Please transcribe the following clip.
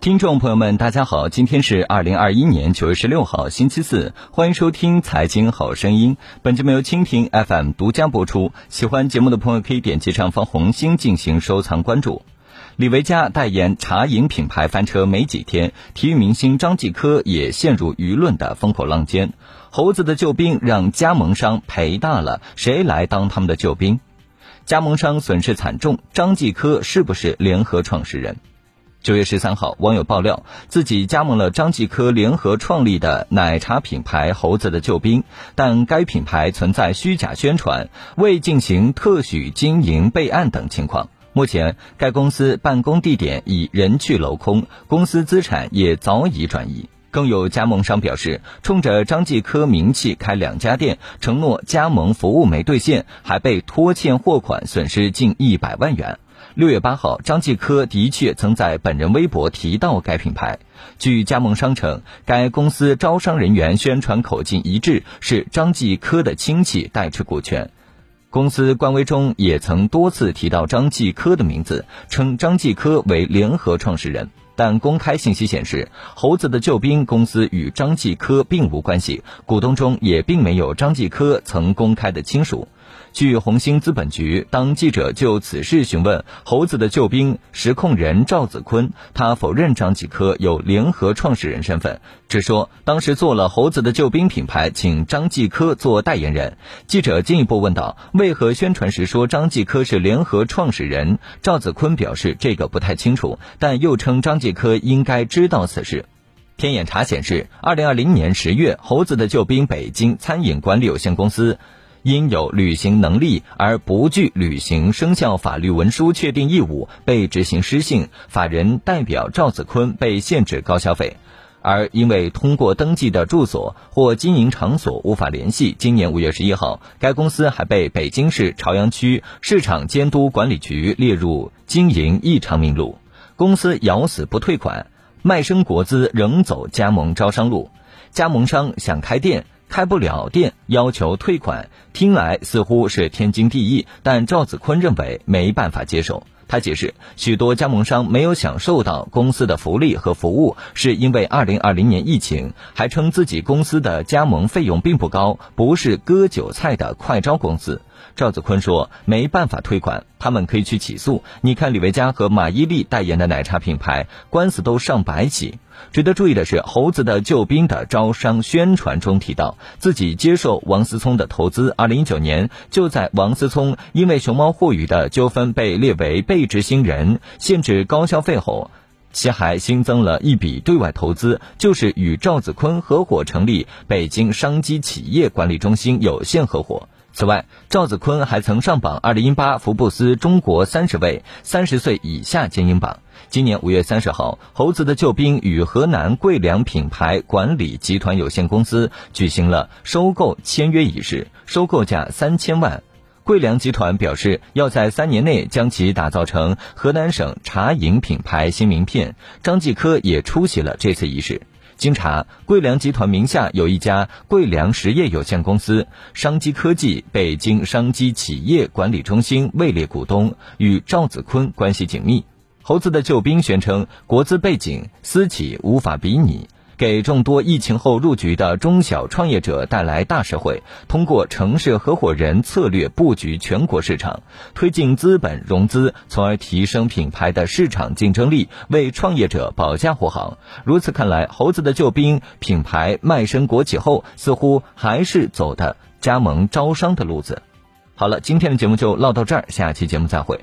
听众朋友们，大家好，今天是二零二一年九月十六号，星期四，欢迎收听《财经好声音》。本节目由蜻蜓 FM 独家播出。喜欢节目的朋友可以点击上方红心进行收藏关注。李维嘉代言茶饮品牌翻车没几天，体育明星张继科也陷入舆论的风口浪尖。猴子的救兵让加盟商赔大了，谁来当他们的救兵？加盟商损失惨重，张继科是不是联合创始人？九月十三号，网友爆料自己加盟了张继科联合创立的奶茶品牌“猴子的救兵”，但该品牌存在虚假宣传、未进行特许经营备案等情况。目前，该公司办公地点已人去楼空，公司资产也早已转移。更有加盟商表示，冲着张继科名气开两家店，承诺加盟服务没兑现，还被拖欠货款，损失近一百万元。六月八号，张继科的确曾在本人微博提到该品牌。据加盟商称，该公司招商人员宣传口径一致，是张继科的亲戚代持股权。公司官微中也曾多次提到张继科的名字，称张继科为联合创始人。但公开信息显示，猴子的救兵公司与张继科并无关系，股东中也并没有张继科曾公开的亲属。据红星资本局，当记者就此事询问猴子的救兵实控人赵子坤，他否认张继科有联合创始人身份，只说当时做了猴子的救兵品牌，请张继科做代言人。记者进一步问道：“为何宣传时说张继科是联合创始人？”赵子坤表示这个不太清楚，但又称张继科应该知道此事。天眼查显示，二零二零年十月，猴子的救兵北京餐饮管理有限公司。因有履行能力而不具履行生效法律文书确定义务，被执行失信，法人代表赵子坤被限制高消费。而因为通过登记的住所或经营场所无法联系，今年五月十一号，该公司还被北京市朝阳区市场监督管理局列入经营异常名录。公司咬死不退款，卖身国资仍走加盟招商路，加盟商想开店。开不了店，要求退款，听来似乎是天经地义，但赵子坤认为没办法接受。他解释，许多加盟商没有享受到公司的福利和服务，是因为2020年疫情，还称自己公司的加盟费用并不高，不是割韭菜的快招公司。赵子坤说：“没办法退款，他们可以去起诉。你看李维嘉和马伊琍代言的奶茶品牌，官司都上百起。”值得注意的是，猴子的救兵的招商宣传中提到，自己接受王思聪的投资。二零一九年，就在王思聪因为熊猫互娱的纠纷被列为被执行人、限制高消费后，其还新增了一笔对外投资，就是与赵子坤合伙成立北京商机企业管理中心有限合伙。此外，赵子坤还曾上榜二零一八福布斯中国三十位三十岁以下精英榜。今年五月三十号，猴子的救兵与河南贵良品牌管理集团有限公司举行了收购签约仪式，收购价三千万。桂粮集团表示，要在三年内将其打造成河南省茶饮品牌新名片。张继科也出席了这次仪式。经查，桂粮集团名下有一家桂粮实业有限公司，商机科技北京商机企业管理中心位列股东，与赵子坤关系紧密。猴子的救兵宣称，国资背景、私企无法比拟。给众多疫情后入局的中小创业者带来大实惠，通过城市合伙人策略布局全国市场，推进资本融资，从而提升品牌的市场竞争力，为创业者保驾护航。如此看来，猴子的救兵品牌卖身国企后，似乎还是走的加盟招商的路子。好了，今天的节目就唠到这儿，下期节目再会。